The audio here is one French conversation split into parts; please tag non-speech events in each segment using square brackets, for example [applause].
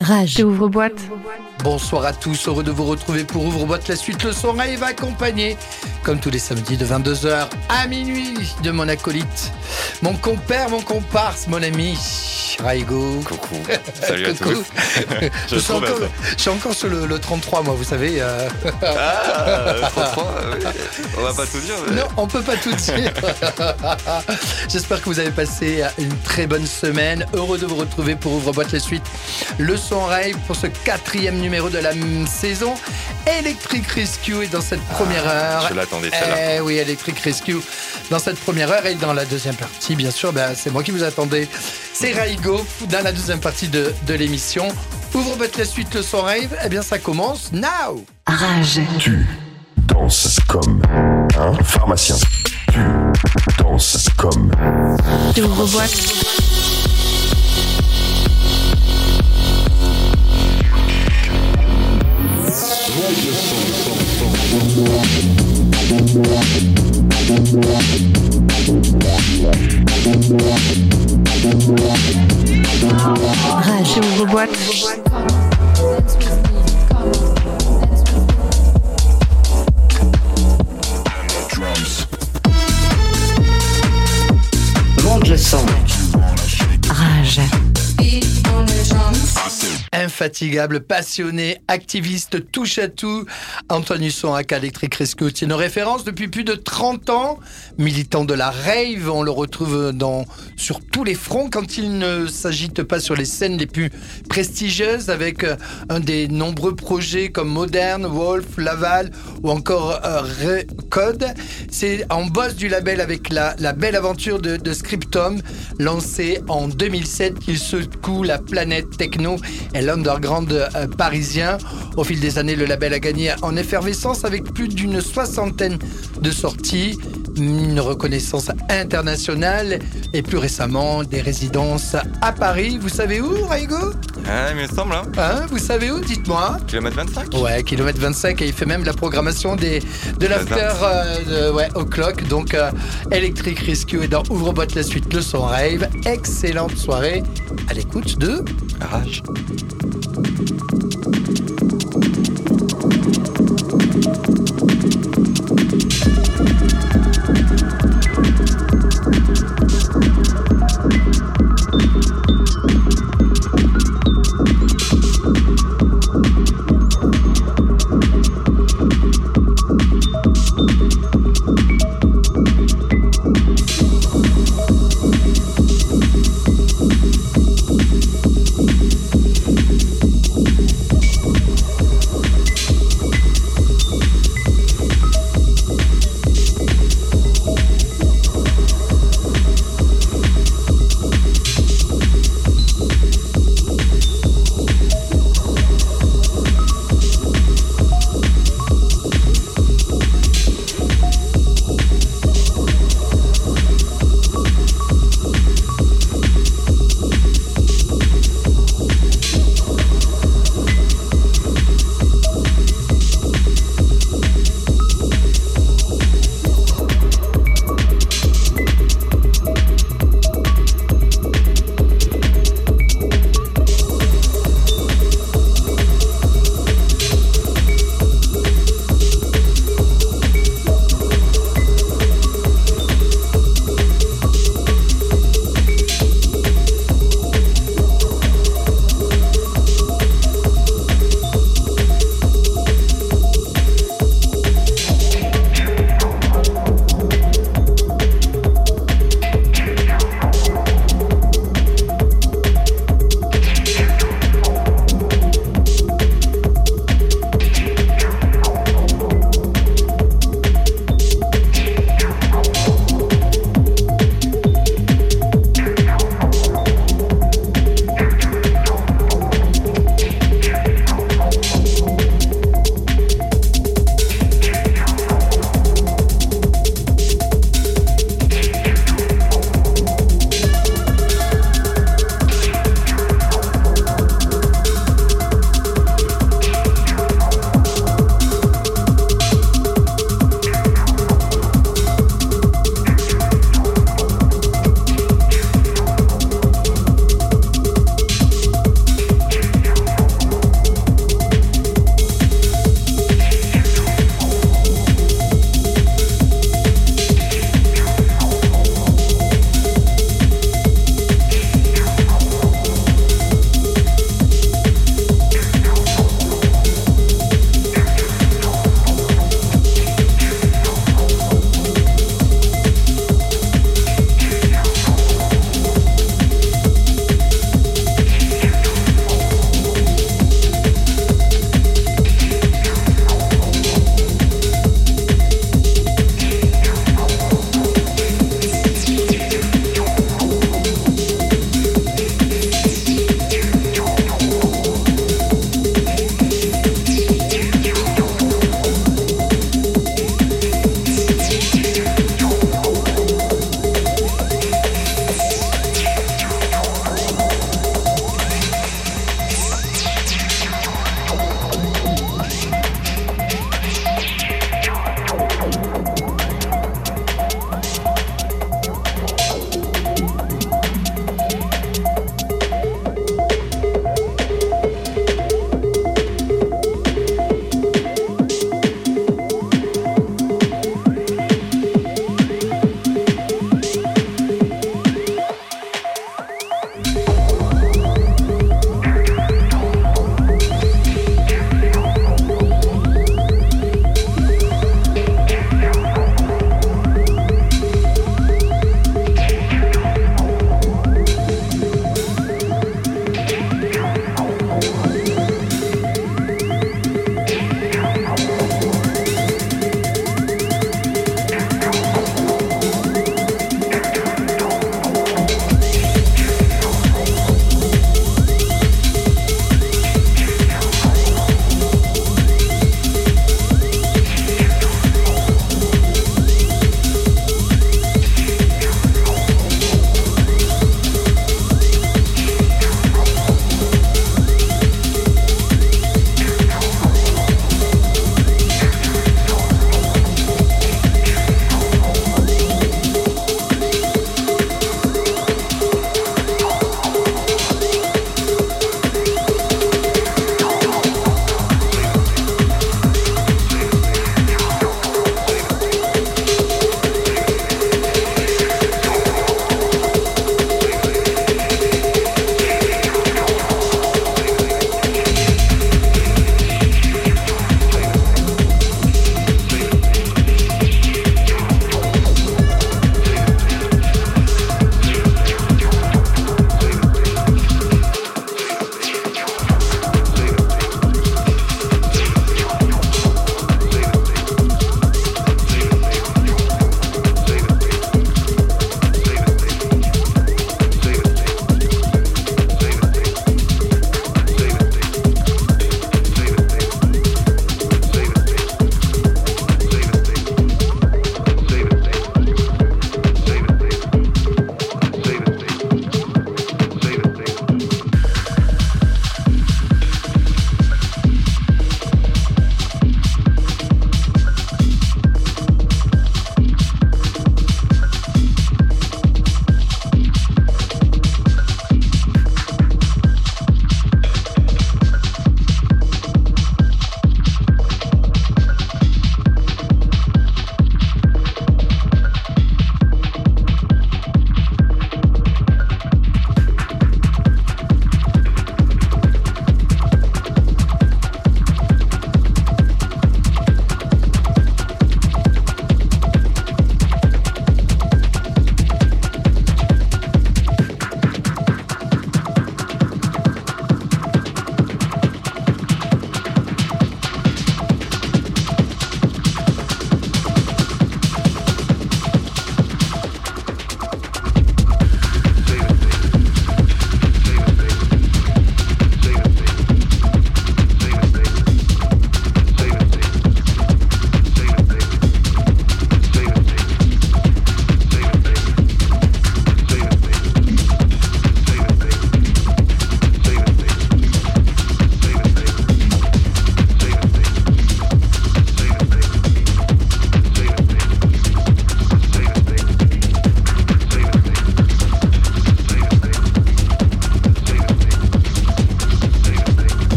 Rage. Ouvre-boîte. Bonsoir à tous, heureux de vous retrouver pour Ouvre-boîte la suite. Le son rave accompagné, comme tous les samedis de 22h à minuit, de mon acolyte, mon compère, mon comparse, mon ami, Raigo. Coucou. Salut à Coucou. tous. [laughs] je, Je suis encore, ça. je suis encore sur le, le 33, moi, vous savez. euh, Ah, 33, oui. On va pas tout dire. mais- Non, on peut pas tout dire. [laughs] J'espère que vous avez passé une très bonne semaine. Heureux de vous retrouver pour Ouvre-boîte la suite. Le son rave pour ce quatrième numéro de la saison. Electric Rescue est dans cette première heure. Je l'attendais celle-là. Eh oui, Electric Rescue dans cette première heure et dans la deuxième partie, bien sûr, ben, c'est moi qui vous attendais. C'est Raigo dans la deuxième partie de, de l'émission. Ouvre-boîte la suite, le son rave. Eh bien, ça commence now. Rage. Tu danses comme un pharmacien. Tu danses comme Ouvre-boîte. Rage. Ouvre-boîte. Infatigable, passionné, activiste, touche à tout, Antoine Husson à Electric Rescue est une référence depuis plus de 30 ans. Militant de la rave, on le retrouve dans, sur tous les fronts quand il ne s'agite pas sur les scènes les plus prestigieuses avec euh, un des nombreux projets comme Modern, Wolf, Laval ou encore euh, Code. C'est en boss du label avec la, belle aventure de, de Scriptum, lancé en 2007, qu'il secoue la planète techno et l'underground euh, parisien. Au fil des années, le label a gagné en effervescence avec plus d'une soixantaine de sorties, une reconnaissance internationale et plus récemment des résidences à Paris. Vous savez où, Raigo? Hein, il me semble. Hein. hein vous savez où? Dites-moi. Kilomètre 25 Ouais, kilomètre 25 et il fait même la programmation des, de l'after euh, ouais, au clock. Donc, euh, Electric Rescue et dans Ouvre Boîte la suite, le son rave. Excellente soirée à l'écoute de Rage.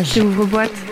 Garage. Chez Ouvre-Boîte.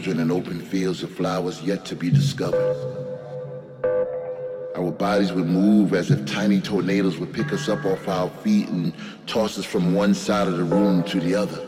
children in open fields of flowers yet to be discovered. Our bodies would move as if tiny tornadoes would pick us up off our feet and toss us from one side of the room to the other.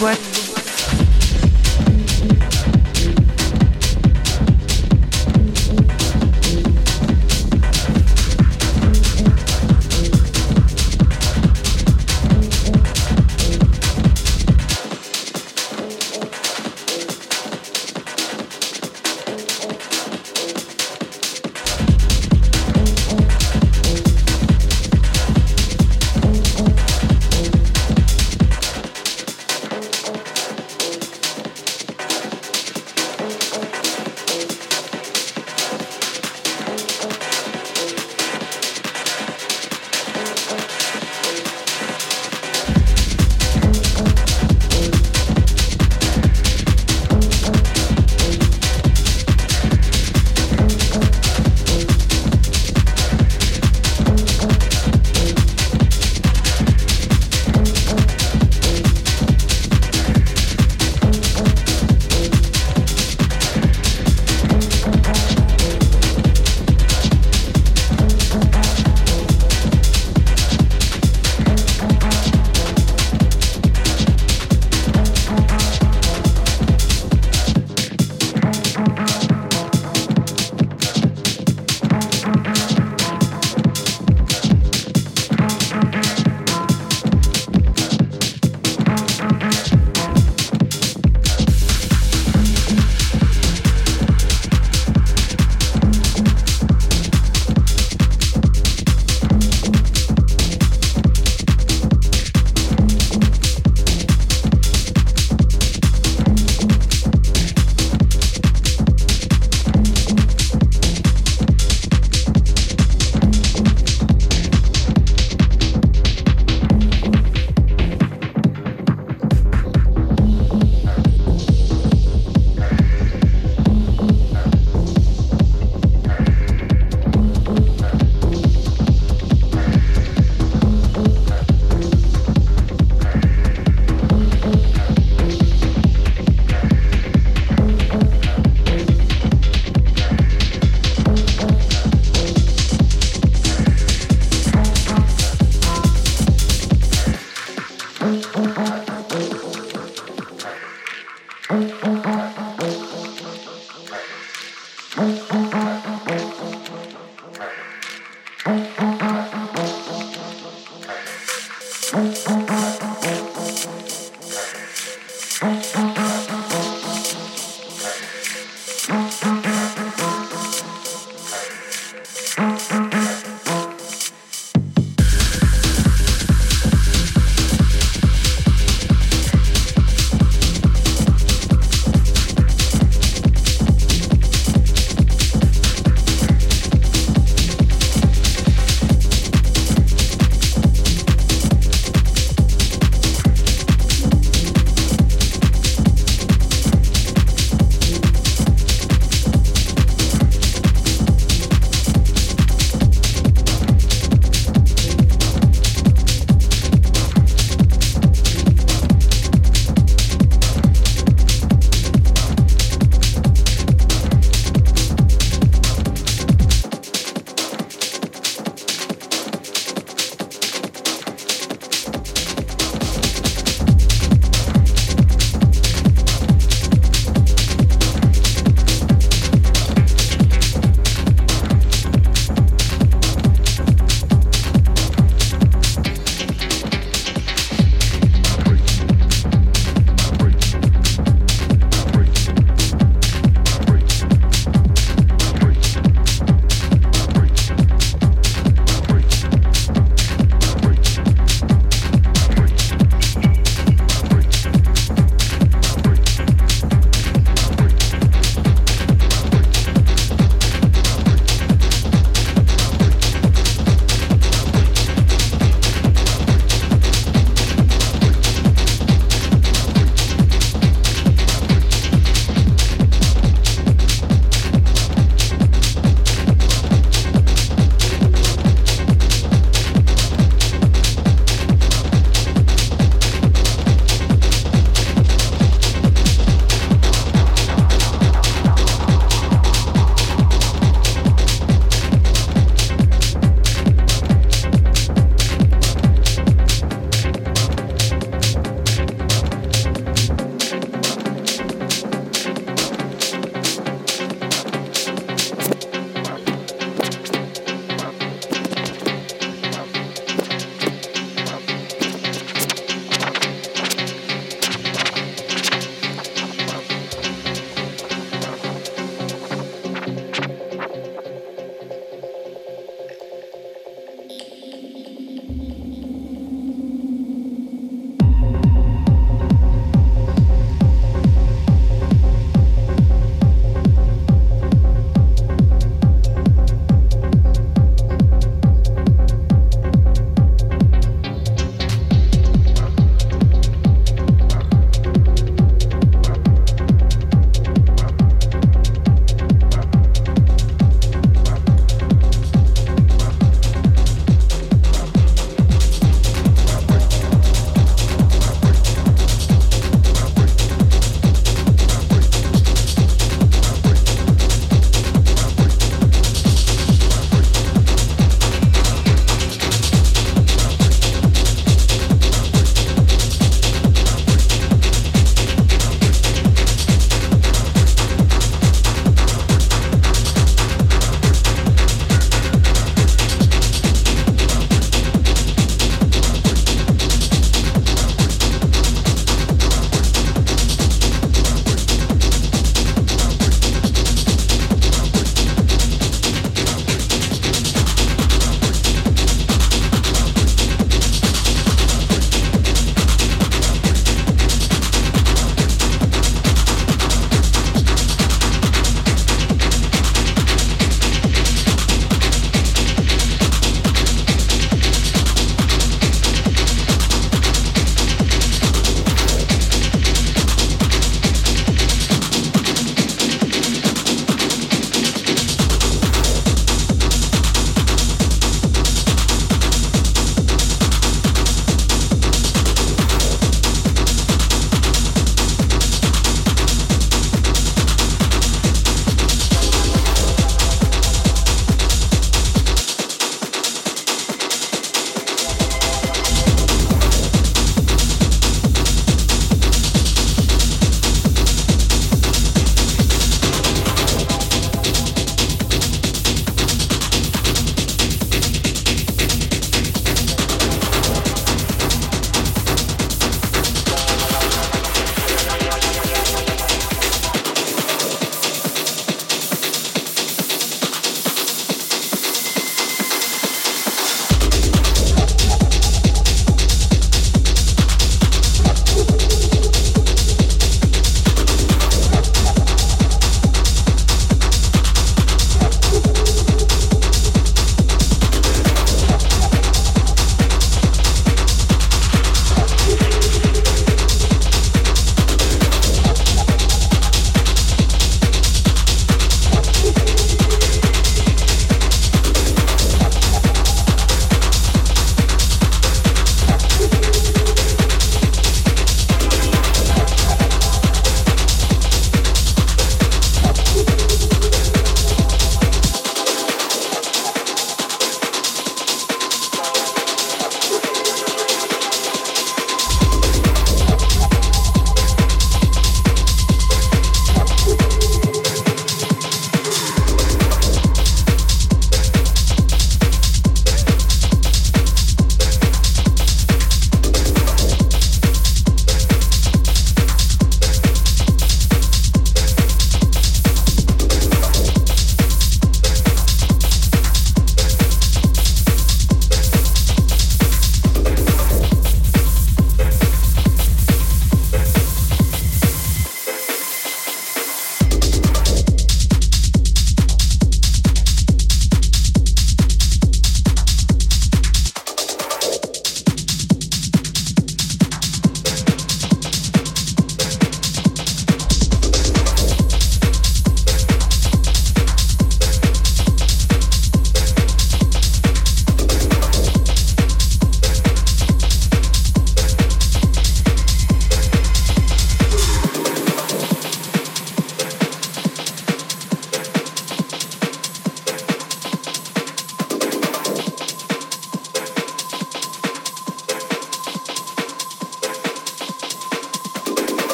Boîte.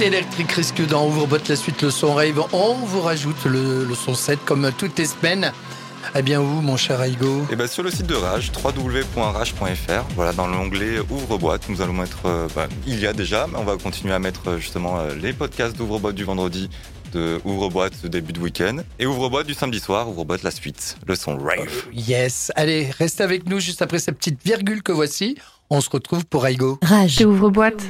C'était Electric Rescue dans Ouvre-Bot, la suite, le son rave. On vous rajoute le, le son 7 comme toutes les semaines. Eh bien où, mon cher Aigo Et bien sur le site de Rage, www.rage.fr, voilà, dans l'onglet Ouvre-boîte, nous allons mettre, euh, bah, il y a déjà, mais on va continuer à mettre euh, justement euh, les podcasts d'Ouvre-boîte du vendredi, de Ouvre-boîte de début de week-end, et Ouvre-boîte du samedi soir, Ouvre-boîte la suite, le son rave. Yes. Allez, restez avec nous juste après cette petite virgule que voici. On se retrouve pour Aigo. Rage. Ouvre boîte.